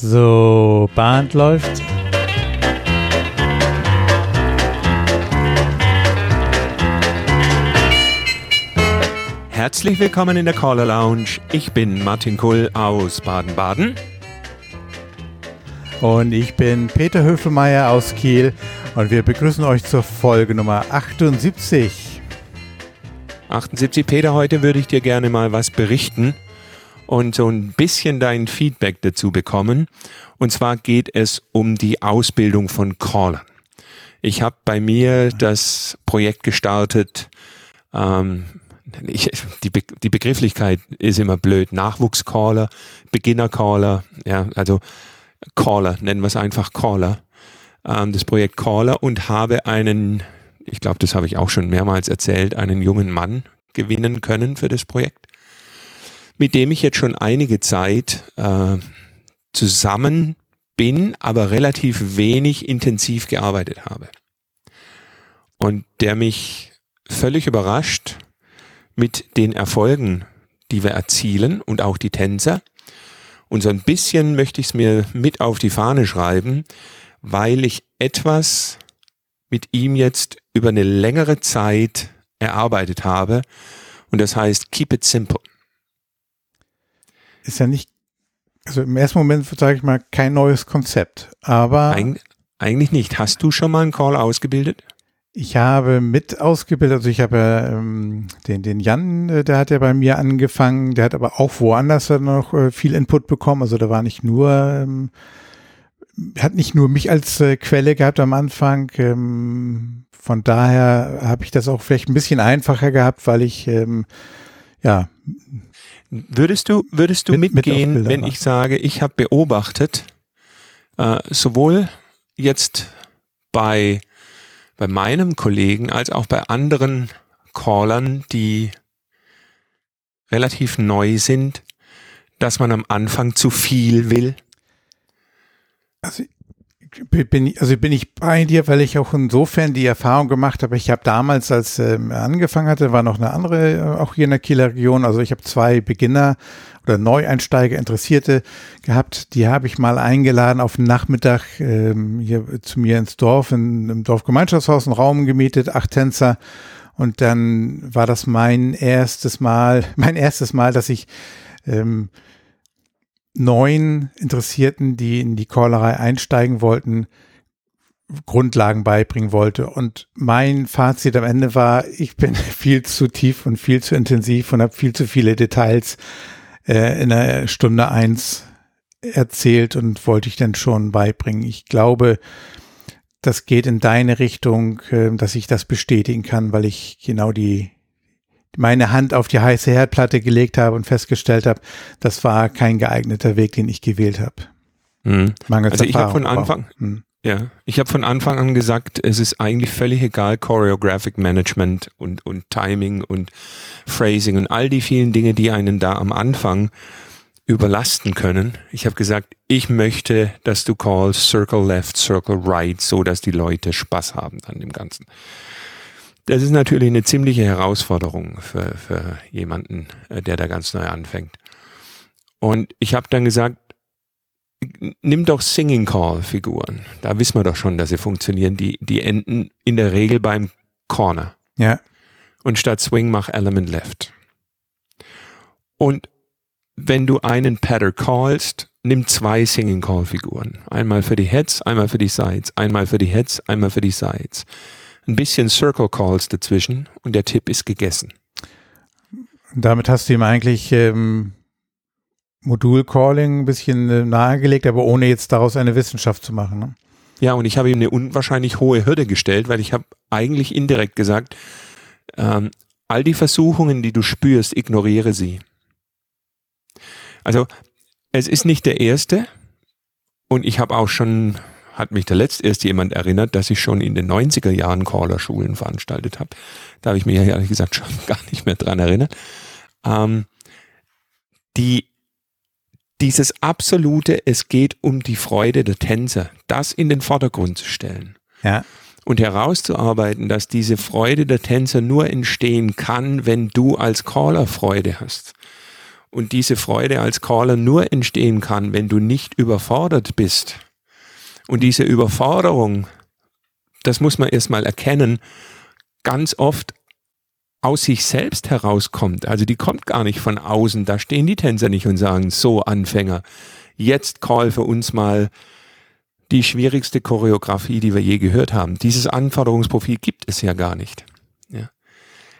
So, Band läuft. Herzlich willkommen in der Caller Lounge. Ich bin Martin Kull aus Baden-Baden. Und ich bin Peter Höfelmeier aus Kiel und wir begrüßen euch zur Folge Nummer 78. 78, Peter, heute würde ich dir gerne mal was berichten und so ein bisschen dein Feedback dazu bekommen. Und zwar geht es um die Ausbildung von Callern. Ich habe bei mir das Projekt gestartet. Ähm, ich, die, Be die Begrifflichkeit ist immer blöd. Nachwuchscaller, Beginnercaller, ja, also Caller, nennen wir es einfach Caller. Ähm, das Projekt Caller und habe einen, ich glaube, das habe ich auch schon mehrmals erzählt, einen jungen Mann gewinnen können für das Projekt mit dem ich jetzt schon einige Zeit äh, zusammen bin, aber relativ wenig intensiv gearbeitet habe. Und der mich völlig überrascht mit den Erfolgen, die wir erzielen und auch die Tänzer. Und so ein bisschen möchte ich es mir mit auf die Fahne schreiben, weil ich etwas mit ihm jetzt über eine längere Zeit erarbeitet habe. Und das heißt, keep it simple ist ja nicht, also im ersten Moment sage ich mal, kein neues Konzept, aber. Eig eigentlich nicht. Hast du schon mal einen Call ausgebildet? Ich habe mit ausgebildet, also ich habe ähm, den, den Jan, äh, der hat ja bei mir angefangen, der hat aber auch woanders noch äh, viel Input bekommen, also da war nicht nur, ähm, hat nicht nur mich als äh, Quelle gehabt am Anfang, ähm, von daher habe ich das auch vielleicht ein bisschen einfacher gehabt, weil ich ähm, ja Würdest du, würdest du mit, mitgehen, mit wenn ich sage, ich habe beobachtet, äh, sowohl jetzt bei, bei meinem Kollegen als auch bei anderen Callern, die relativ neu sind, dass man am Anfang zu viel will? Also bin, also bin ich bei dir, weil ich auch insofern die Erfahrung gemacht habe. Ich habe damals, als ähm, angefangen hatte, war noch eine andere, äh, auch hier in der Kieler Region. Also ich habe zwei Beginner oder Neueinsteiger, Interessierte gehabt. Die habe ich mal eingeladen auf den Nachmittag ähm, hier zu mir ins Dorf, in, im Dorfgemeinschaftshaus, einen Raum gemietet, acht Tänzer. Und dann war das mein erstes Mal, mein erstes Mal, dass ich ähm, neun Interessierten, die in die Callerei einsteigen wollten, Grundlagen beibringen wollte. Und mein Fazit am Ende war, ich bin viel zu tief und viel zu intensiv und habe viel zu viele Details äh, in der Stunde eins erzählt und wollte ich dann schon beibringen. Ich glaube, das geht in deine Richtung, äh, dass ich das bestätigen kann, weil ich genau die meine Hand auf die heiße Herdplatte gelegt habe und festgestellt habe, das war kein geeigneter Weg, den ich gewählt habe. Mhm. also ich habe von Anfang, mhm. ja, ich habe von Anfang an gesagt, es ist eigentlich völlig egal, Choreographic Management und, und Timing und Phrasing und all die vielen Dinge, die einen da am Anfang überlasten können. Ich habe gesagt, ich möchte, dass du callst Circle Left, Circle Right, so dass die Leute Spaß haben an dem Ganzen. Das ist natürlich eine ziemliche Herausforderung für, für jemanden, äh, der da ganz neu anfängt. Und ich habe dann gesagt, nimm doch Singing Call Figuren. Da wissen wir doch schon, dass sie funktionieren. Die, die enden in der Regel beim Corner. Ja. Und statt Swing mach Element Left. Und wenn du einen Patter callst, nimm zwei Singing Call Figuren. Einmal für die Heads, einmal für die Sides. Einmal für die Heads, einmal für die Sides ein bisschen Circle Calls dazwischen und der Tipp ist gegessen. Damit hast du ihm eigentlich ähm, Modul-Calling ein bisschen äh, nahegelegt, aber ohne jetzt daraus eine Wissenschaft zu machen. Ne? Ja, und ich habe ihm eine unwahrscheinlich hohe Hürde gestellt, weil ich habe eigentlich indirekt gesagt, ähm, all die Versuchungen, die du spürst, ignoriere sie. Also es ist nicht der erste und ich habe auch schon hat mich da letzt erst jemand erinnert, dass ich schon in den 90er Jahren Caller-Schulen veranstaltet habe. Da habe ich mich ja ehrlich gesagt schon gar nicht mehr dran erinnert. Ähm, die, dieses absolute, es geht um die Freude der Tänzer, das in den Vordergrund zu stellen. Ja. Und herauszuarbeiten, dass diese Freude der Tänzer nur entstehen kann, wenn du als Caller Freude hast. Und diese Freude als Caller nur entstehen kann, wenn du nicht überfordert bist. Und diese Überforderung, das muss man erstmal erkennen, ganz oft aus sich selbst herauskommt. Also die kommt gar nicht von außen. Da stehen die Tänzer nicht und sagen, so Anfänger, jetzt call für uns mal die schwierigste Choreografie, die wir je gehört haben. Dieses Anforderungsprofil gibt es ja gar nicht. Ja.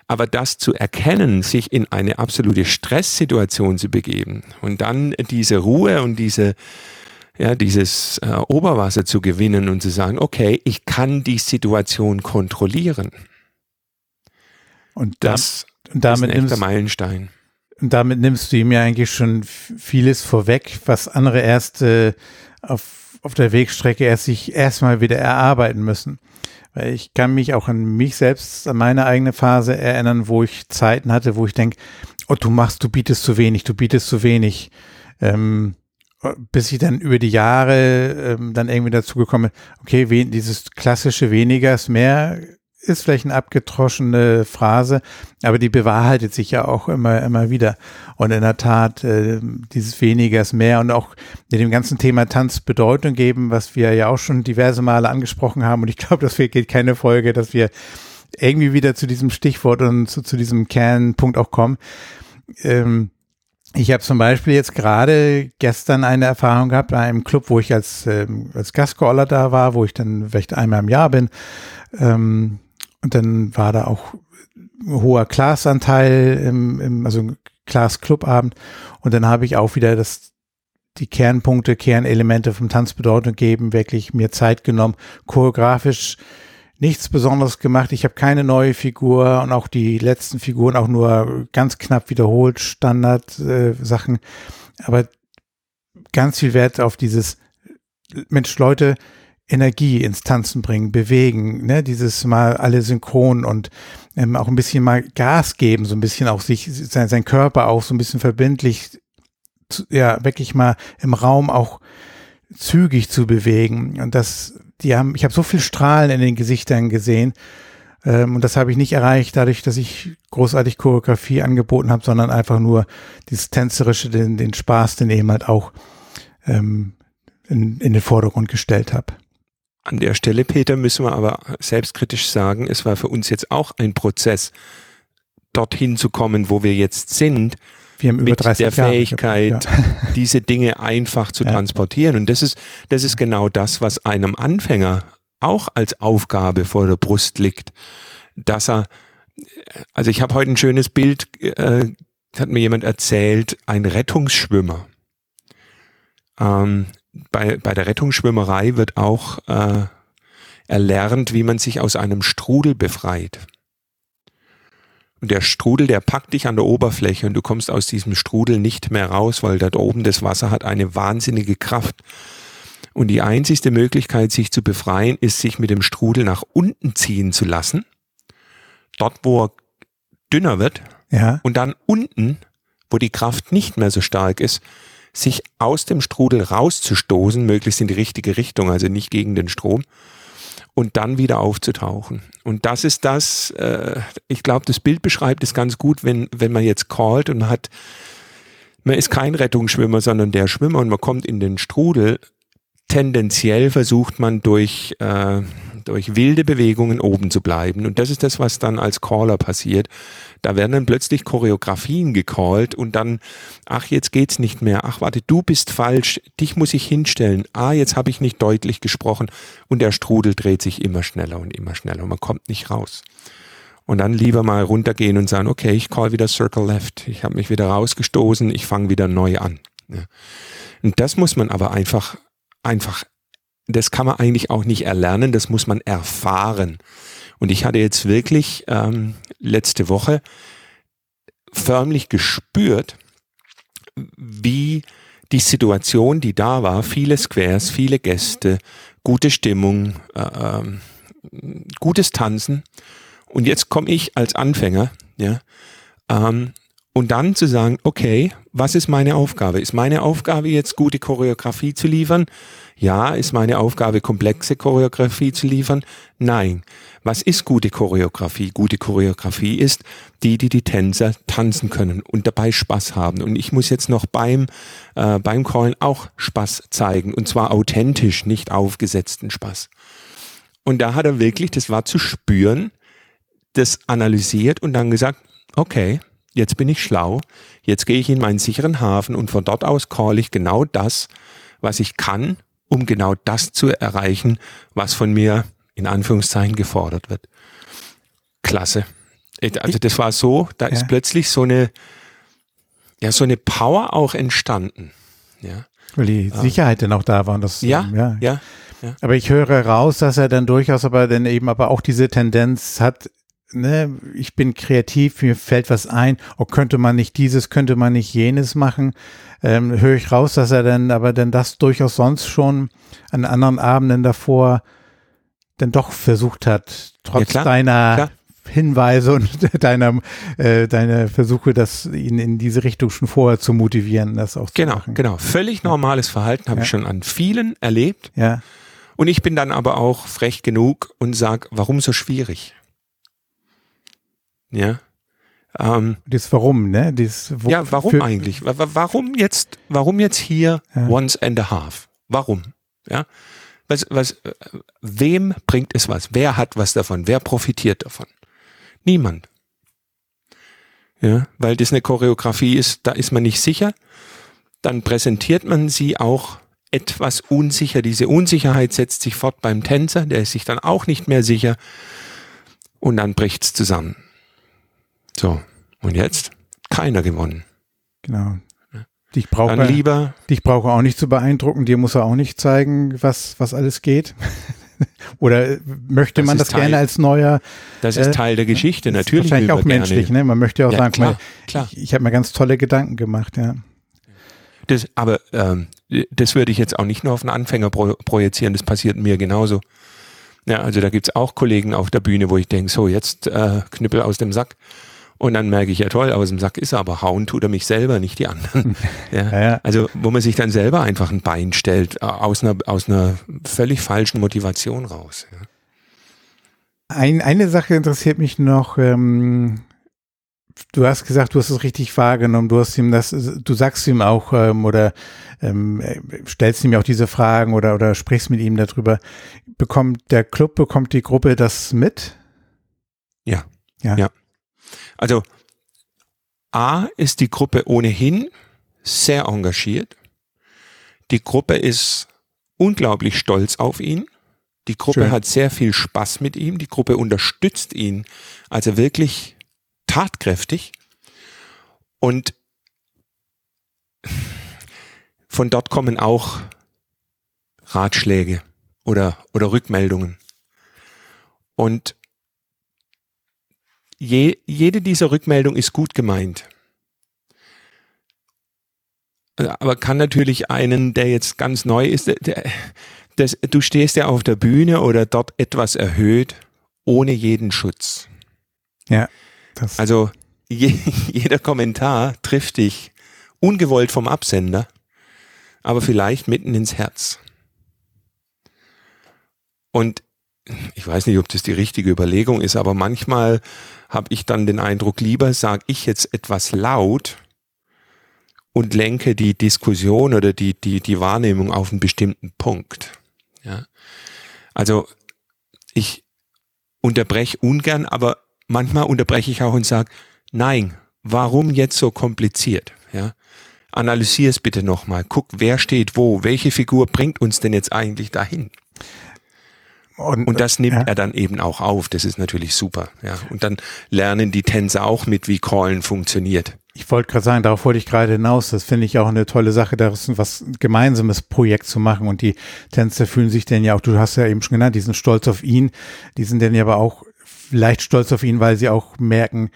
Aber das zu erkennen, sich in eine absolute Stresssituation zu begeben und dann diese Ruhe und diese ja, dieses äh, Oberwasser zu gewinnen und zu sagen, okay, ich kann die Situation kontrollieren. Und das und damit ist ein echter Meilenstein. Und damit nimmst du ihm ja eigentlich schon vieles vorweg, was andere erst äh, auf, auf der Wegstrecke erst sich erstmal wieder erarbeiten müssen. Weil ich kann mich auch an mich selbst, an meine eigene Phase erinnern, wo ich Zeiten hatte, wo ich denke, oh, du machst, du bietest zu wenig, du bietest zu wenig. Ähm, bis ich dann über die Jahre ähm, dann irgendwie dazu gekommen okay, we dieses klassische weniger ist mehr ist vielleicht eine abgetroschene Phrase, aber die bewahrheitet sich ja auch immer, immer wieder. Und in der Tat, äh, dieses weniger ist mehr und auch mit dem ganzen Thema Tanz Bedeutung geben, was wir ja auch schon diverse Male angesprochen haben. Und ich glaube, das geht keine Folge, dass wir irgendwie wieder zu diesem Stichwort und zu, zu diesem Kernpunkt auch kommen. Ähm, ich habe zum Beispiel jetzt gerade gestern eine Erfahrung gehabt bei einem Club, wo ich als, ähm, als Gastcaller da war, wo ich dann vielleicht einmal im Jahr bin. Ähm, und dann war da auch ein hoher Classanteil im, im also Class-Clubabend. Und dann habe ich auch wieder das, die Kernpunkte, Kernelemente vom Tanzbedeutung geben, wirklich mir Zeit genommen, choreografisch nichts Besonderes gemacht. Ich habe keine neue Figur und auch die letzten Figuren auch nur ganz knapp wiederholt, Standard-Sachen. Äh, Aber ganz viel Wert auf dieses, Mensch, Leute, Energie ins Tanzen bringen, bewegen, ne, dieses mal alle synchron und ähm, auch ein bisschen mal Gas geben, so ein bisschen auch sich, sein, sein Körper auch so ein bisschen verbindlich, zu, ja, wirklich mal im Raum auch zügig zu bewegen. Und das die haben, ich habe so viel Strahlen in den Gesichtern gesehen. Ähm, und das habe ich nicht erreicht, dadurch, dass ich großartig Choreografie angeboten habe, sondern einfach nur dieses Tänzerische, den, den Spaß, den eben halt auch ähm, in, in den Vordergrund gestellt habe. An der Stelle, Peter, müssen wir aber selbstkritisch sagen, es war für uns jetzt auch ein Prozess, dorthin zu kommen, wo wir jetzt sind, wir haben über mit 30 der Jahre Fähigkeit, ja. diese Dinge einfach zu ja. transportieren. Und das ist, das ist genau das, was einem Anfänger auch als Aufgabe vor der Brust liegt, dass er, also ich habe heute ein schönes Bild, äh, hat mir jemand erzählt, ein Rettungsschwimmer. Ähm, bei, bei der Rettungsschwimmerei wird auch äh, erlernt, wie man sich aus einem Strudel befreit. Und der Strudel, der packt dich an der Oberfläche und du kommst aus diesem Strudel nicht mehr raus, weil da oben das Wasser hat eine wahnsinnige Kraft. Und die einzigste Möglichkeit, sich zu befreien, ist, sich mit dem Strudel nach unten ziehen zu lassen. Dort, wo er dünner wird. Ja. Und dann unten, wo die Kraft nicht mehr so stark ist, sich aus dem Strudel rauszustoßen, möglichst in die richtige Richtung, also nicht gegen den Strom und dann wieder aufzutauchen. Und das ist das, äh, ich glaube, das Bild beschreibt es ganz gut, wenn, wenn man jetzt callt und man hat, man ist kein Rettungsschwimmer, sondern der Schwimmer und man kommt in den Strudel. Tendenziell versucht man durch, äh, durch wilde Bewegungen oben zu bleiben. Und das ist das, was dann als Caller passiert. Da werden dann plötzlich Choreografien gecallt und dann, ach, jetzt geht's nicht mehr. Ach, warte, du bist falsch. Dich muss ich hinstellen. Ah, jetzt habe ich nicht deutlich gesprochen. Und der Strudel dreht sich immer schneller und immer schneller und man kommt nicht raus. Und dann lieber mal runtergehen und sagen, okay, ich call wieder Circle Left. Ich habe mich wieder rausgestoßen, ich fange wieder neu an. Und das muss man aber einfach, einfach, das kann man eigentlich auch nicht erlernen, das muss man erfahren. Und ich hatte jetzt wirklich ähm, letzte Woche förmlich gespürt, wie die Situation, die da war, viele Squares, viele Gäste, gute Stimmung, äh, ähm, gutes Tanzen. Und jetzt komme ich als Anfänger, ja, ähm, Und dann zu sagen, okay, was ist meine Aufgabe? Ist meine Aufgabe jetzt gute Choreografie zu liefern? Ja. Ist meine Aufgabe komplexe Choreografie zu liefern? Nein. Was ist gute Choreografie? Gute Choreografie ist die, die die Tänzer tanzen können und dabei Spaß haben. Und ich muss jetzt noch beim, äh, beim Callen auch Spaß zeigen. Und zwar authentisch, nicht aufgesetzten Spaß. Und da hat er wirklich, das war zu spüren, das analysiert und dann gesagt, okay, jetzt bin ich schlau, jetzt gehe ich in meinen sicheren Hafen und von dort aus call ich genau das, was ich kann, um genau das zu erreichen, was von mir in Anführungszeichen gefordert wird. Klasse. Also das war so, da ist plötzlich so eine, ja, so eine Power auch entstanden. Ja. Weil die Sicherheit dann auch da war. Und das, ja, ähm, ja, ja, ja. Aber ich höre raus, dass er dann durchaus aber dann eben aber auch diese Tendenz hat, ne, ich bin kreativ, mir fällt was ein, oh, könnte man nicht dieses, könnte man nicht jenes machen, ähm, höre ich raus, dass er dann aber dann das durchaus sonst schon an anderen Abenden davor dann doch versucht hat, trotz ja, klar, deiner klar. Hinweise und deiner äh, deine Versuche, das ihn in diese Richtung schon vorher zu motivieren, das auch genau, zu machen. Genau, genau. Völlig normales Verhalten habe ja. ich schon an vielen erlebt. Ja. Und ich bin dann aber auch frech genug und sag, warum so schwierig? Ja. Ähm, das Warum, ne? Das, wo, ja, warum eigentlich? Warum jetzt, warum jetzt hier ja. once and a half? Warum? Ja. Was, was, wem bringt es was? Wer hat was davon? Wer profitiert davon? Niemand. Ja, weil das eine Choreografie ist, da ist man nicht sicher. Dann präsentiert man sie auch etwas unsicher. Diese Unsicherheit setzt sich fort beim Tänzer, der ist sich dann auch nicht mehr sicher. Und dann bricht's zusammen. So, und jetzt? Keiner gewonnen. Genau. Dich brauche Dann lieber. Dich brauche auch nicht zu beeindrucken, dir muss er auch nicht zeigen, was, was alles geht. Oder möchte das man das Teil, gerne als neuer? Das ist äh, Teil der Geschichte, natürlich. Wahrscheinlich auch menschlich, ne? Man möchte ja auch ja, sagen, klar, mal, klar. ich, ich habe mir ganz tolle Gedanken gemacht, ja. Das, aber ähm, das würde ich jetzt auch nicht nur auf einen Anfänger pro, projizieren, das passiert mir genauso. Ja, also da gibt's auch Kollegen auf der Bühne, wo ich denke, so jetzt äh, Knüppel aus dem Sack. Und dann merke ich, ja toll, aus dem Sack ist er, aber hauen tut er mich selber, nicht die anderen. Ja. ja, ja. Also wo man sich dann selber einfach ein Bein stellt, äh, aus einer, aus einer völlig falschen Motivation raus. Ein, eine Sache interessiert mich noch. Ähm, du hast gesagt, du hast es richtig wahrgenommen. Du hast ihm das, du sagst ihm auch ähm, oder ähm, stellst ihm auch diese Fragen oder oder sprichst mit ihm darüber. Bekommt der Club, bekommt die Gruppe das mit? Ja. Ja. ja. Also A ist die Gruppe ohnehin sehr engagiert. Die Gruppe ist unglaublich stolz auf ihn. Die Gruppe Schön. hat sehr viel Spaß mit ihm. Die Gruppe unterstützt ihn also wirklich tatkräftig. Und von dort kommen auch Ratschläge oder, oder Rückmeldungen. Und je, jede dieser Rückmeldungen ist gut gemeint. Aber kann natürlich einen, der jetzt ganz neu ist, der, das, du stehst ja auf der Bühne oder dort etwas erhöht, ohne jeden Schutz. Ja. also je, jeder Kommentar trifft dich ungewollt vom Absender, aber vielleicht mitten ins Herz. Und ich weiß nicht, ob das die richtige Überlegung ist, aber manchmal habe ich dann den Eindruck, lieber sage ich jetzt etwas laut und lenke die Diskussion oder die, die, die Wahrnehmung auf einen bestimmten Punkt. Ja. Also ich unterbreche ungern, aber manchmal unterbreche ich auch und sage, nein, warum jetzt so kompliziert? Ja. Analysier es bitte nochmal. Guck, wer steht wo, welche Figur bringt uns denn jetzt eigentlich dahin? Und, und das nimmt ja. er dann eben auch auf. Das ist natürlich super. Ja. Und dann lernen die Tänzer auch mit, wie Callen funktioniert. Ich wollte gerade sagen, darauf wollte ich gerade hinaus. Das finde ich auch eine tolle Sache, daraus was gemeinsames Projekt zu machen. Und die Tänzer fühlen sich denn ja auch, du hast ja eben schon genannt, die sind stolz auf ihn. Die sind denn ja aber auch vielleicht stolz auf ihn, weil sie auch merken,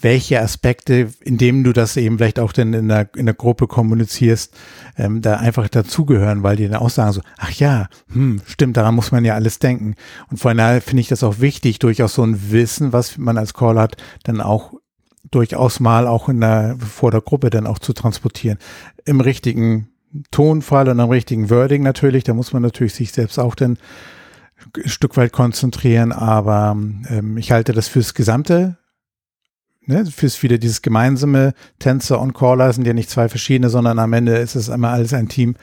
welche Aspekte, indem du das eben vielleicht auch dann in der, in der Gruppe kommunizierst, ähm, da einfach dazugehören, weil die dann auch sagen so, ach ja, hm, stimmt, daran muss man ja alles denken. Und von daher finde ich das auch wichtig, durchaus so ein Wissen, was man als Caller hat, dann auch durchaus mal auch in der, vor der Gruppe dann auch zu transportieren. Im richtigen Tonfall und am richtigen Wording natürlich, da muss man natürlich sich selbst auch dann ein Stück weit konzentrieren, aber ähm, ich halte das fürs gesamte, ne, fürs wieder dieses gemeinsame Tänzer und Caller sind ja nicht zwei verschiedene, sondern am Ende ist es immer alles ein Team.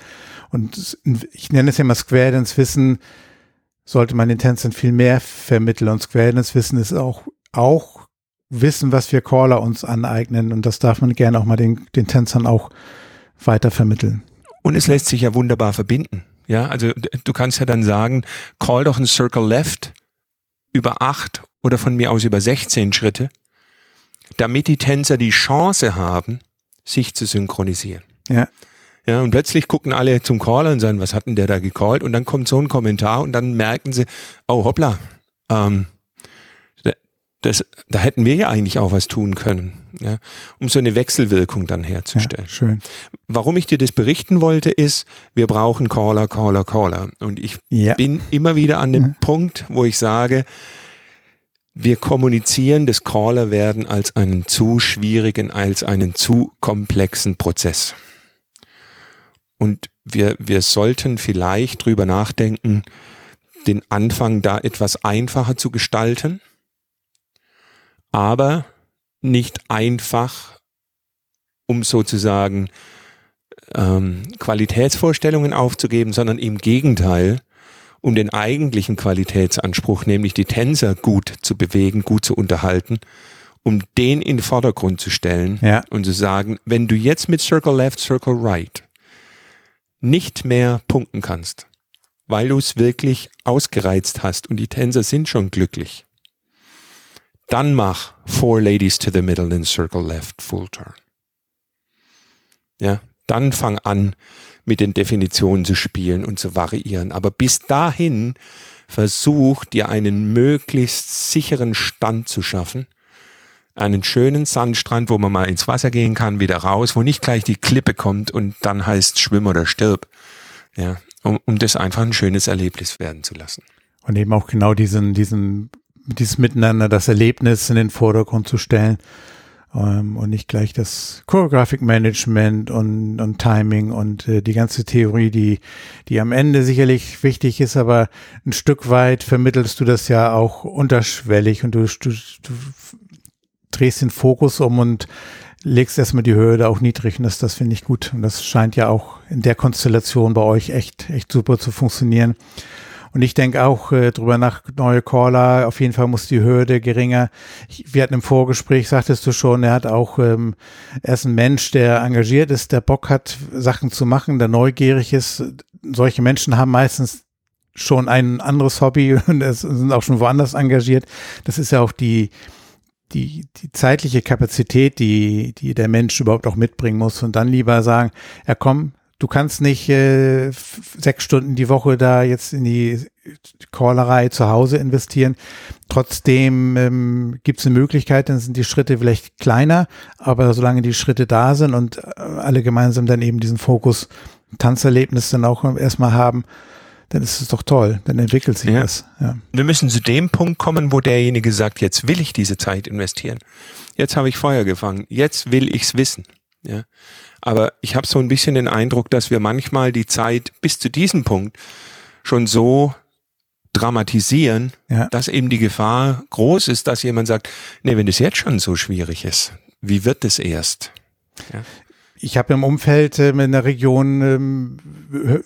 Und ich nenne es ja mal Square Dance Wissen, sollte man den Tänzern viel mehr vermitteln. Und Square Dance Wissen ist auch, auch Wissen, was wir Caller uns aneignen. Und das darf man gerne auch mal den, den Tänzern auch weiter vermitteln. Und es lässt sich ja wunderbar verbinden. Ja, also du kannst ja dann sagen, call doch ein Circle Left über acht oder von mir aus über 16 Schritte, damit die Tänzer die Chance haben, sich zu synchronisieren. Ja. Ja, und plötzlich gucken alle zum Caller und sagen, was hat denn der da gecallt? Und dann kommt so ein Kommentar und dann merken sie, oh hoppla, ähm, das, da hätten wir ja eigentlich auch was tun können, ja, um so eine Wechselwirkung dann herzustellen. Ja, schön. Warum ich dir das berichten wollte, ist, wir brauchen Caller, Caller, Caller. Und ich ja. bin immer wieder an dem ja. Punkt, wo ich sage, wir kommunizieren das Caller werden als einen zu schwierigen, als einen zu komplexen Prozess. Und wir, wir sollten vielleicht drüber nachdenken, den Anfang da etwas einfacher zu gestalten aber nicht einfach, um sozusagen ähm, Qualitätsvorstellungen aufzugeben, sondern im Gegenteil, um den eigentlichen Qualitätsanspruch, nämlich die Tänzer gut zu bewegen, gut zu unterhalten, um den in den Vordergrund zu stellen ja. und zu sagen, wenn du jetzt mit Circle Left, Circle Right nicht mehr punkten kannst, weil du es wirklich ausgereizt hast und die Tänzer sind schon glücklich, dann mach Four Ladies to the Middle in Circle Left Full Turn. Ja, dann fang an, mit den Definitionen zu spielen und zu variieren. Aber bis dahin versuch dir einen möglichst sicheren Stand zu schaffen. Einen schönen Sandstrand, wo man mal ins Wasser gehen kann, wieder raus, wo nicht gleich die Klippe kommt und dann heißt schwimm oder stirb. Ja, um, um das einfach ein schönes Erlebnis werden zu lassen. Und eben auch genau diesen, diesen dieses Miteinander, das Erlebnis in den Vordergrund zu stellen ähm, und nicht gleich das Choreographic Management und, und Timing und äh, die ganze Theorie, die, die am Ende sicherlich wichtig ist, aber ein Stück weit vermittelst du das ja auch unterschwellig und du, du, du drehst den Fokus um und legst erstmal die Höhe da auch niedrig und das, das finde ich gut. Und das scheint ja auch in der Konstellation bei euch echt, echt super zu funktionieren. Und ich denke auch äh, drüber nach, neue Caller, auf jeden Fall muss die Hürde geringer. Ich, wir hatten im Vorgespräch, sagtest du schon, er hat auch, ähm, er ist ein Mensch, der engagiert ist, der Bock hat, Sachen zu machen, der neugierig ist. Solche Menschen haben meistens schon ein anderes Hobby und sind auch schon woanders engagiert. Das ist ja auch die, die, die zeitliche Kapazität, die, die der Mensch überhaupt auch mitbringen muss und dann lieber sagen, ja komm, du kannst nicht äh, sechs Stunden die Woche da jetzt in die Callerei zu Hause investieren. Trotzdem ähm, gibt es eine Möglichkeit, dann sind die Schritte vielleicht kleiner, aber solange die Schritte da sind und äh, alle gemeinsam dann eben diesen Fokus Tanzerlebnis dann auch erstmal haben, dann ist es doch toll, dann entwickelt sich ja. das. Ja. Wir müssen zu dem Punkt kommen, wo derjenige sagt, jetzt will ich diese Zeit investieren. Jetzt habe ich Feuer gefangen, jetzt will ich's wissen. Ja. Aber ich habe so ein bisschen den Eindruck, dass wir manchmal die Zeit bis zu diesem Punkt schon so dramatisieren, ja. dass eben die Gefahr groß ist, dass jemand sagt, nee, wenn das jetzt schon so schwierig ist, wie wird es erst? Ja. Ich habe im Umfeld äh, in der Region ähm,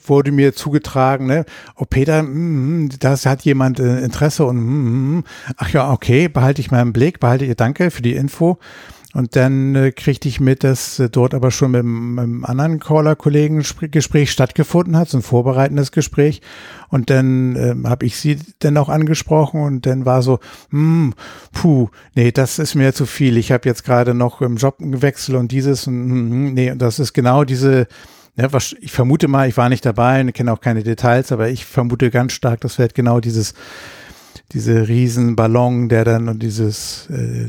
wurde mir zugetragen, ne, oh Peter, mm, das hat jemand äh, Interesse und mm, ach ja, okay, behalte ich mal im Blick, behalte ihr danke für die Info. Und dann äh, kriegte ich mit, dass äh, dort aber schon mit, einem anderen Caller-Kollegen Gespräch stattgefunden hat, so ein vorbereitendes Gespräch. Und dann äh, habe ich sie dann auch angesprochen und dann war so, hm, puh, nee, das ist mir zu viel. Ich habe jetzt gerade noch im Job gewechselt und dieses und hm nee, das ist genau diese ja, was, ich vermute mal, ich war nicht dabei und kenne auch keine Details, aber ich vermute ganz stark, das wird genau dieses, diese Riesenballon, der dann und dieses, äh,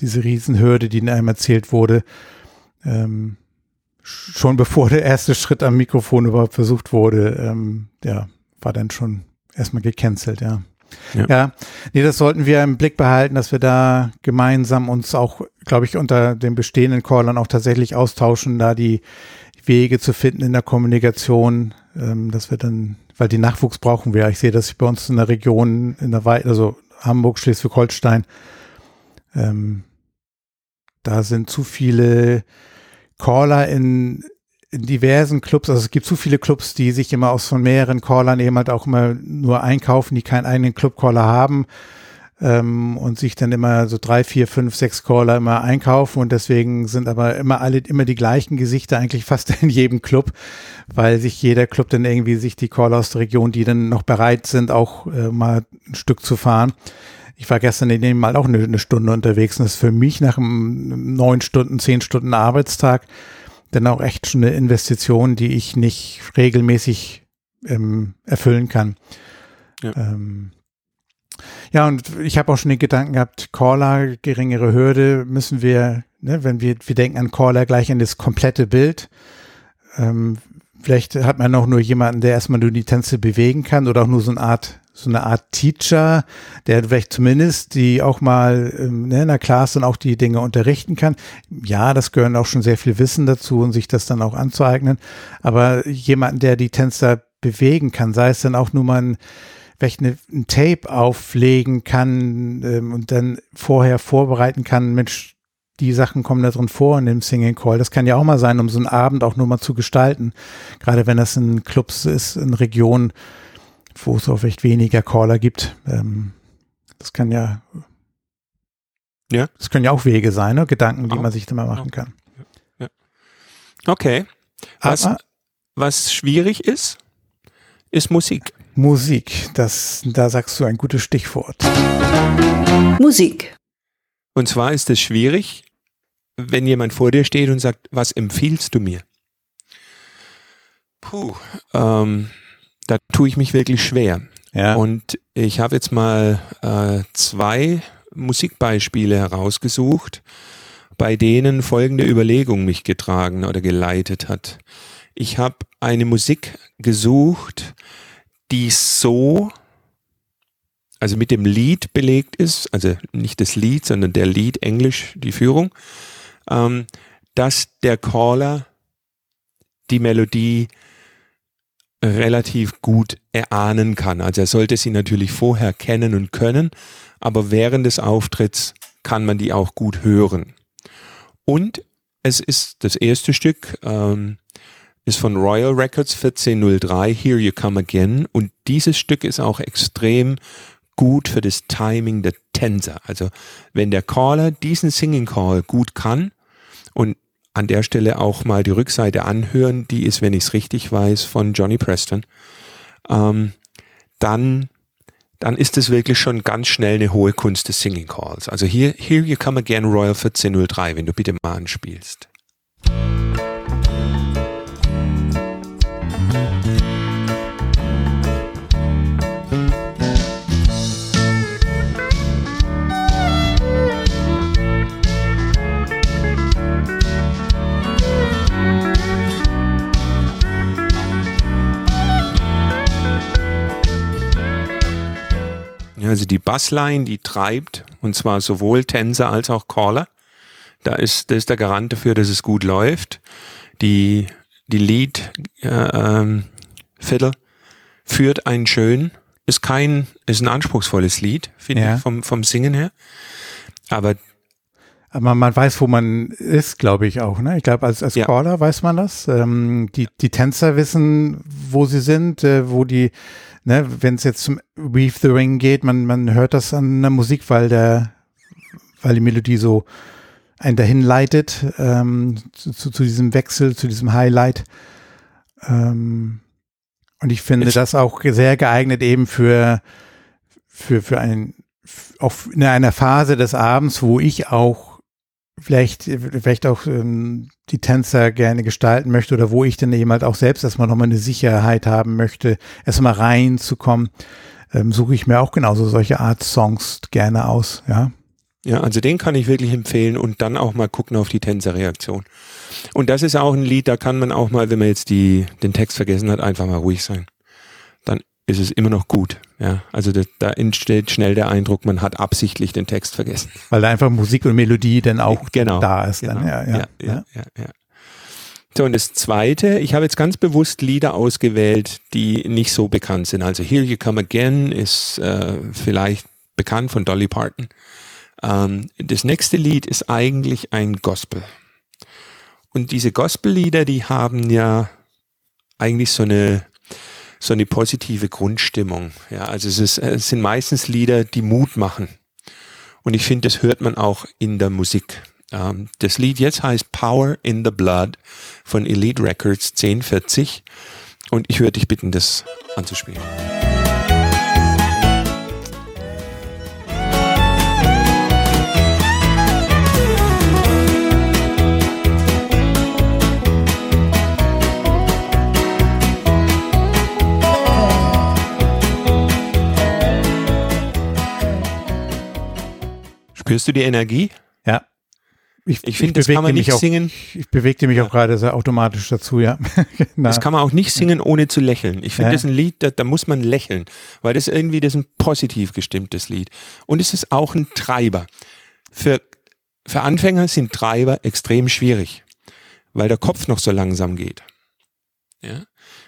diese Riesenhürde, die in einem erzählt wurde, ähm, schon bevor der erste Schritt am Mikrofon überhaupt versucht wurde, ähm, ja, war dann schon erstmal gecancelt, ja. Ja. ja, nee, das sollten wir im Blick behalten, dass wir da gemeinsam uns auch, glaube ich, unter den bestehenden Callern auch tatsächlich austauschen, da die Wege zu finden in der Kommunikation, ähm, dass wir dann, weil die Nachwuchs brauchen wir. Ich sehe das bei uns in der Region, in der Wei also Hamburg, Schleswig-Holstein, ähm, da sind zu viele Caller in in diversen Clubs, also es gibt zu viele Clubs, die sich immer aus von mehreren Callern eben halt auch immer nur einkaufen, die keinen eigenen Club-Caller haben ähm, und sich dann immer so drei, vier, fünf, sechs Caller immer einkaufen und deswegen sind aber immer alle immer die gleichen Gesichter eigentlich fast in jedem Club, weil sich jeder Club dann irgendwie sich die Caller aus der Region, die dann noch bereit sind, auch äh, mal ein Stück zu fahren. Ich war gestern in dem Mal auch eine, eine Stunde unterwegs und das ist für mich nach einem neun Stunden, zehn Stunden Arbeitstag dann auch echt schon eine Investition, die ich nicht regelmäßig ähm, erfüllen kann. Ja. Ähm, ja, und ich habe auch schon den Gedanken gehabt, Caller, geringere Hürde, müssen wir, ne, wenn wir, wir denken an Caller gleich an das komplette Bild. Ähm, vielleicht hat man auch nur jemanden, der erstmal nur die Tänze bewegen kann oder auch nur so eine Art so eine Art Teacher, der vielleicht zumindest die auch mal ähm, ne, in der Klasse dann auch die Dinge unterrichten kann. Ja, das gehören auch schon sehr viel Wissen dazu und sich das dann auch anzueignen. Aber jemanden, der die Tänzer bewegen kann, sei es dann auch nur mal ein, vielleicht eine, ein Tape auflegen kann ähm, und dann vorher vorbereiten kann, Mensch, die Sachen kommen da drin vor in dem Singing Call. Das kann ja auch mal sein, um so einen Abend auch nur mal zu gestalten. Gerade wenn das in Clubs ist, in Regionen, wo es auch vielleicht weniger Caller gibt. Ähm, das kann ja, ja, das können ja auch Wege sein, ne? Gedanken, die oh. man sich mal machen kann. Ja. Okay. Was, Aber, was schwierig ist, ist Musik. Musik, das, da sagst du ein gutes Stichwort. Musik. Und zwar ist es schwierig, wenn jemand vor dir steht und sagt, was empfiehlst du mir? Puh, ähm, da tue ich mich wirklich schwer. Ja. Und ich habe jetzt mal äh, zwei Musikbeispiele herausgesucht, bei denen folgende Überlegung mich getragen oder geleitet hat. Ich habe eine Musik gesucht, die so, also mit dem Lied belegt ist, also nicht das Lied, sondern der Lied, Englisch, die Führung, ähm, dass der Caller die Melodie relativ gut erahnen kann. Also er sollte sie natürlich vorher kennen und können, aber während des Auftritts kann man die auch gut hören. Und es ist das erste Stück, ähm, ist von Royal Records 1403, Here You Come Again. Und dieses Stück ist auch extrem gut für das Timing der Tänzer. Also wenn der Caller diesen Singing Call gut kann und an der Stelle auch mal die Rückseite anhören. Die ist, wenn ich es richtig weiß, von Johnny Preston. Ähm, dann, dann ist es wirklich schon ganz schnell eine hohe Kunst des Singing Calls. Also hier, Here You Come Again Royal 1403, wenn du bitte mal anspielst. Also die Bassline, die treibt, und zwar sowohl Tänzer als auch Caller. Da ist, das ist der Garant dafür, dass es gut läuft. Die, die Lead äh, ähm, Fiddle führt einen schön, ist kein, ist ein anspruchsvolles Lied, finde ja. ich, vom, vom Singen her. Aber aber man weiß, wo man ist, glaube ich auch. Ne? Ich glaube, als, als ja. Caller weiß man das. Ähm, die, die Tänzer wissen, wo sie sind, äh, wo die ne, wenn es jetzt zum Weave the Ring geht, man, man hört das an der Musik, weil der, weil die Melodie so einen dahin leitet, ähm, zu, zu, zu, diesem Wechsel, zu diesem Highlight. Ähm, und ich finde ich das auch sehr geeignet eben für, für, für einen, auf in einer Phase des Abends, wo ich auch vielleicht, vielleicht auch ähm, die Tänzer gerne gestalten möchte oder wo ich dann eben halt auch selbst erstmal nochmal eine Sicherheit haben möchte, erstmal reinzukommen, ähm, suche ich mir auch genauso solche Art Songs gerne aus, ja. Ja, also den kann ich wirklich empfehlen und dann auch mal gucken auf die Tänzerreaktion. Und das ist auch ein Lied, da kann man auch mal, wenn man jetzt die, den Text vergessen hat, einfach mal ruhig sein. Dann ist es immer noch gut, Ja, also da, da entsteht schnell der Eindruck, man hat absichtlich den Text vergessen. Weil da einfach Musik und Melodie dann auch Genau, da ist. Genau. Dann. Ja, ja, ja, ja, ja, ja. So, und das zweite, ich habe jetzt ganz bewusst Lieder ausgewählt, die nicht so bekannt sind. Also Here You Come Again ist äh, vielleicht bekannt von Dolly Parton. Ähm, das nächste Lied ist eigentlich ein Gospel. Und diese Gospellieder, die haben ja eigentlich so eine so eine positive Grundstimmung. Ja, also es, ist, es sind meistens Lieder, die Mut machen. Und ich finde, das hört man auch in der Musik. Ähm, das Lied jetzt heißt Power in the Blood von Elite Records 1040. Und ich würde dich bitten, das anzuspielen. Spürst du die Energie? Ja. Ich finde, das kann man nicht auch, singen. Ich bewegte mich auch gerade sehr automatisch dazu, ja. Na, Das kann man auch nicht singen, ohne zu lächeln. Ich finde, Ja. das ist ein Lied, da, da muss man lächeln, weil das irgendwie, das ist ein positiv gestimmtes Lied. Und es ist auch ein Treiber. Für, für Anfänger sind Treiber extrem schwierig, weil der Kopf noch so langsam geht. Ja?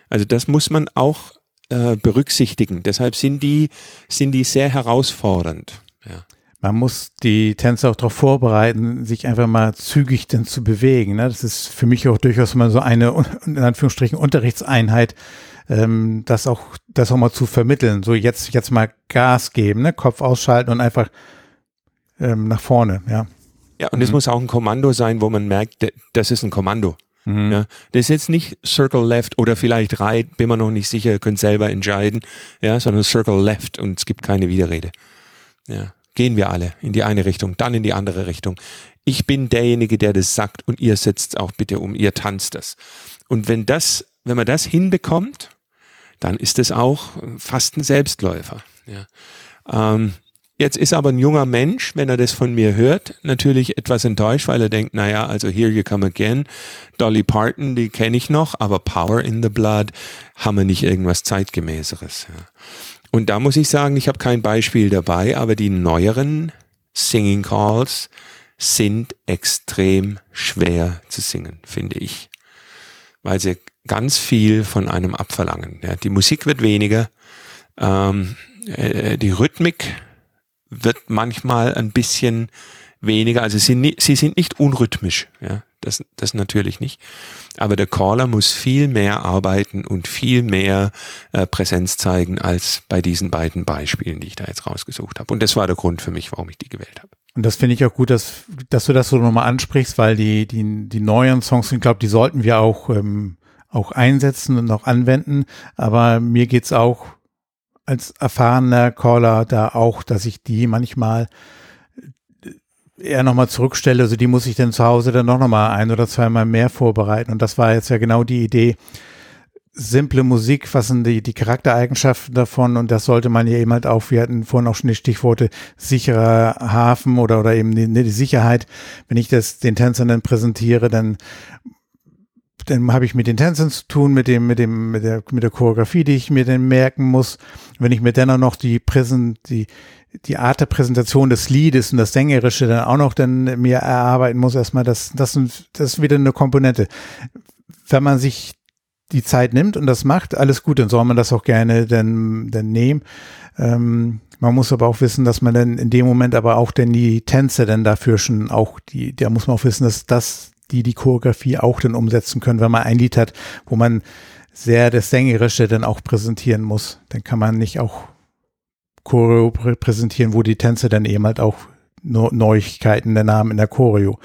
Also das muss man auch äh, berücksichtigen. Deshalb sind die, sind die sehr herausfordernd. Ja. Man muss die Tänzer auch darauf vorbereiten, sich einfach mal zügig dann zu bewegen. Ne? Das ist für mich auch durchaus mal so eine, in Anführungsstrichen, Unterrichtseinheit, ähm, das auch, das auch mal zu vermitteln. So jetzt, jetzt mal Gas geben, ne? Kopf ausschalten und einfach ähm, nach vorne, ja. Ja, und es Mhm. muss auch ein Kommando sein, wo man merkt, das ist ein Kommando. Mhm. Ja, das ist jetzt nicht Circle Left oder vielleicht Right, bin mir noch nicht sicher, könnt selber entscheiden, ja, sondern Circle Left und es gibt keine Widerrede. Ja, gehen wir alle in die eine Richtung, dann in die andere Richtung. Ich bin derjenige, der das sagt und ihr setzt auch bitte um, ihr tanzt das. Und wenn das, wenn man das hinbekommt, dann ist es auch fast ein Selbstläufer. Ja. Ähm, Jetzt ist aber ein junger Mensch, wenn er das von mir hört, natürlich etwas enttäuscht, weil er denkt, naja, also Here You Come Again, Dolly Parton, die kenne ich noch, aber Power in the Blood haben wir nicht irgendwas zeitgemäßeres. Ja. Und da muss ich sagen, ich habe kein Beispiel dabei, aber die neueren Singing Calls sind extrem schwer zu singen, finde ich. Weil sie ganz viel von einem abverlangen. Ja. Die Musik wird weniger, ähm, äh, die Rhythmik wird manchmal ein bisschen weniger, also sie, sie sind nicht unrhythmisch, ja, das, das natürlich nicht. Aber der Caller muss viel mehr arbeiten und viel mehr äh, Präsenz zeigen als bei diesen beiden Beispielen, die ich da jetzt rausgesucht habe. Und das war der Grund für mich, warum ich die gewählt habe. Und das finde ich auch gut, dass, dass du das so nochmal ansprichst, weil die, die, die neuen Songs, ich glaube, die sollten wir auch, ähm, auch einsetzen und auch anwenden. Aber mir geht's auch als erfahrener Caller da auch, dass ich die manchmal eher nochmal zurückstelle. Also die muss ich dann zu Hause dann noch nochmal ein oder zweimal mehr vorbereiten. Und das war jetzt ja genau die Idee. Simple Musik, was sind die, die Charaktereigenschaften davon? Und das sollte man ja eben halt auch, wir hatten vorhin auch schon die Stichworte sicherer Hafen oder, oder eben die, die Sicherheit. Wenn ich das den Tänzern dann präsentiere, dann dann habe ich mit den Tänzern zu tun, mit dem, mit dem, mit der, mit der Choreografie, die ich mir dann merken muss. Wenn ich mir dann auch noch die Präsent, die, die Art der Präsentation des Liedes und das Sängerische dann auch noch dann mir erarbeiten muss, erstmal, das, das, das ist wieder eine Komponente. Wenn man sich die Zeit nimmt und das macht, alles gut, dann soll man das auch gerne dann, dann nehmen. Ähm, man muss aber auch wissen, dass man dann in dem Moment aber auch denn die Tänze dann dafür schon auch die, da muss man auch wissen, dass das die die Choreografie auch dann umsetzen können, wenn man ein Lied hat, wo man sehr das Sängerische dann auch präsentieren muss. Dann kann man nicht auch Choreo prä- präsentieren, wo die Tänze dann eben halt auch Neuigkeiten der Namen in der Choreo.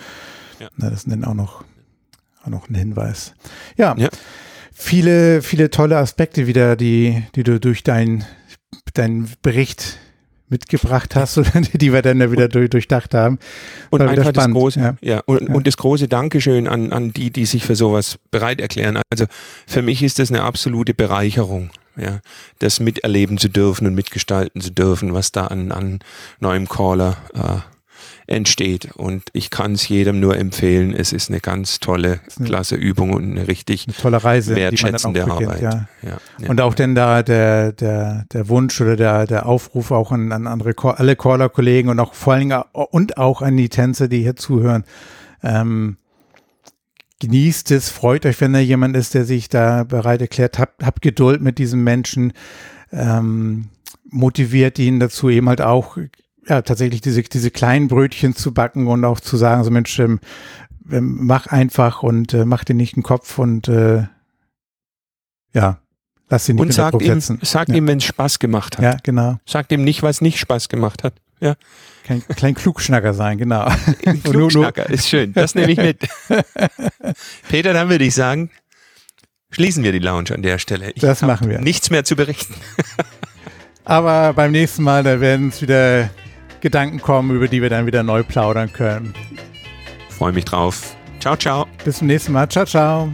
Ja. Na, das ist dann auch noch, auch noch ein Hinweis. Ja, Ja. viele, viele tolle Aspekte wieder, die, die du durch deinen deinen Bericht mitgebracht hast die wir dann ja wieder durch, durchdacht haben. Und einfach das große, ja. ja. und, Ja. und das große Dankeschön an, an die, die sich für sowas bereit erklären. Also für mich ist das eine absolute Bereicherung, ja, das miterleben zu dürfen und mitgestalten zu dürfen, was da an, an neuem Caller äh, entsteht. Und ich kann es jedem nur empfehlen. Es ist eine ganz tolle, eine, klasse Übung und eine richtig eine tolle Reise, wertschätzende beginnt, Arbeit. Ja. Ja, ja. Und auch denn da der, der, der Wunsch oder der, der Aufruf auch an, an andere, alle Caller-Kollegen und auch vor allen Dingen und auch an die Tänzer, die hier zuhören. Ähm, genießt es, freut euch, wenn da jemand ist, der sich da bereit erklärt. Habt, habt Geduld mit diesem Menschen. Ähm, motiviert ihn dazu, eben halt auch ja, tatsächlich diese, diese kleinen Brötchen zu backen und auch zu sagen, so Mensch, ähm, ähm, mach einfach und äh, mach dir nicht den Kopf und äh, ja, lass ihn nicht Und sagt ihm, sagt ja. ihm, wenn es Spaß gemacht hat. Ja, genau. Sagt ihm nicht, was nicht Spaß gemacht hat. Ja. Kein klein Klugschnacker sein, genau. Klugschnacker ist schön. Das nehme ich mit. Peter, dann würde ich sagen, schließen wir die Lounge an der Stelle. Ich das machen wir. Nichts mehr zu berichten. Aber beim nächsten Mal, da werden es wieder Gedanken kommen, über die wir dann wieder neu plaudern können. Freue mich drauf. Ciao, ciao. Bis zum nächsten Mal. Ciao, ciao.